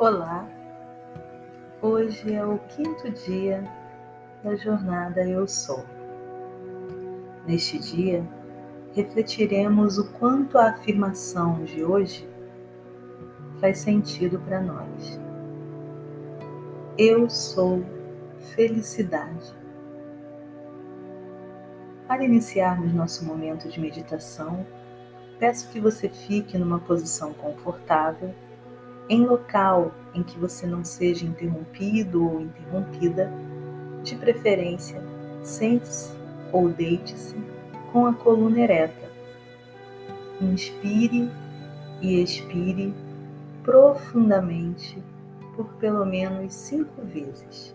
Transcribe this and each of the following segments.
Olá, hoje é o quinto dia da jornada Eu Sou. Neste dia, refletiremos o quanto a afirmação de hoje faz sentido para nós. Eu sou felicidade. Para iniciarmos nosso momento de meditação, peço que você fique numa posição confortável em local em que você não seja interrompido ou interrompida, de preferência, sente-se ou deite-se com a coluna ereta. Inspire e expire profundamente por pelo menos cinco vezes.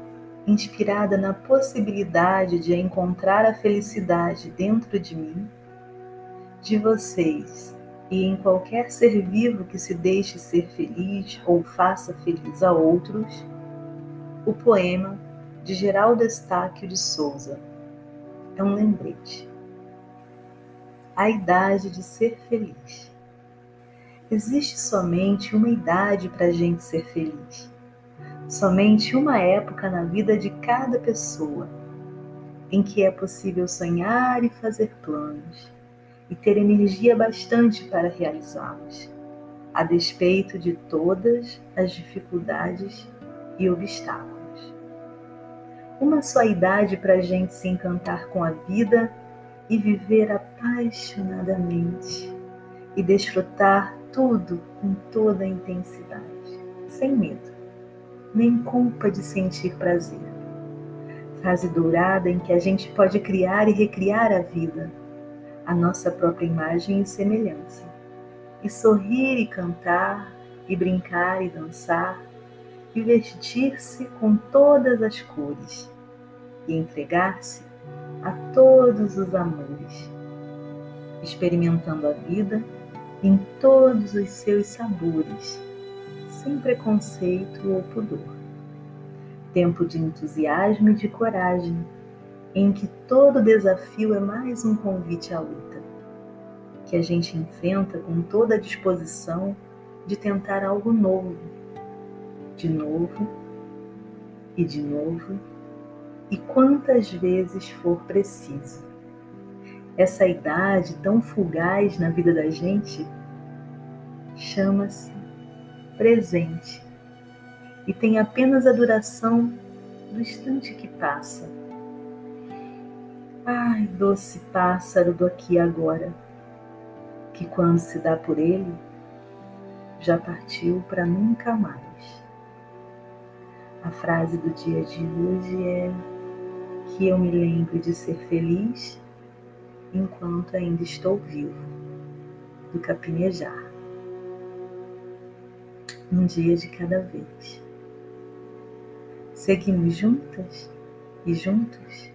inspirada na possibilidade de encontrar a felicidade dentro de mim, de vocês e em qualquer ser vivo que se deixe ser feliz ou faça feliz a outros, o poema de Geraldo Estáquio de Souza é um lembrete. A idade de ser feliz. Existe somente uma idade para a gente ser feliz somente uma época na vida de cada pessoa em que é possível sonhar e fazer planos e ter energia bastante para realizá-los, a despeito de todas as dificuldades e obstáculos. Uma só idade para a gente se encantar com a vida e viver apaixonadamente e desfrutar tudo com toda a intensidade, sem medo nem culpa de sentir prazer. Fase dourada em que a gente pode criar e recriar a vida, a nossa própria imagem e semelhança, e sorrir e cantar, e brincar e dançar, e vestir-se com todas as cores, e entregar-se a todos os amores, experimentando a vida em todos os seus sabores sem preconceito ou pudor. Tempo de entusiasmo e de coragem, em que todo desafio é mais um convite à luta, que a gente enfrenta com toda a disposição de tentar algo novo, de novo e de novo, e quantas vezes for preciso. Essa idade tão fugaz na vida da gente chama-se presente e tem apenas a duração do instante que passa. Ai, doce pássaro do aqui e agora, que quando se dá por ele, já partiu para nunca mais. A frase do dia de hoje é que eu me lembre de ser feliz enquanto ainda estou vivo, do Capinejar um dia de cada vez. Seguimos juntas e juntos?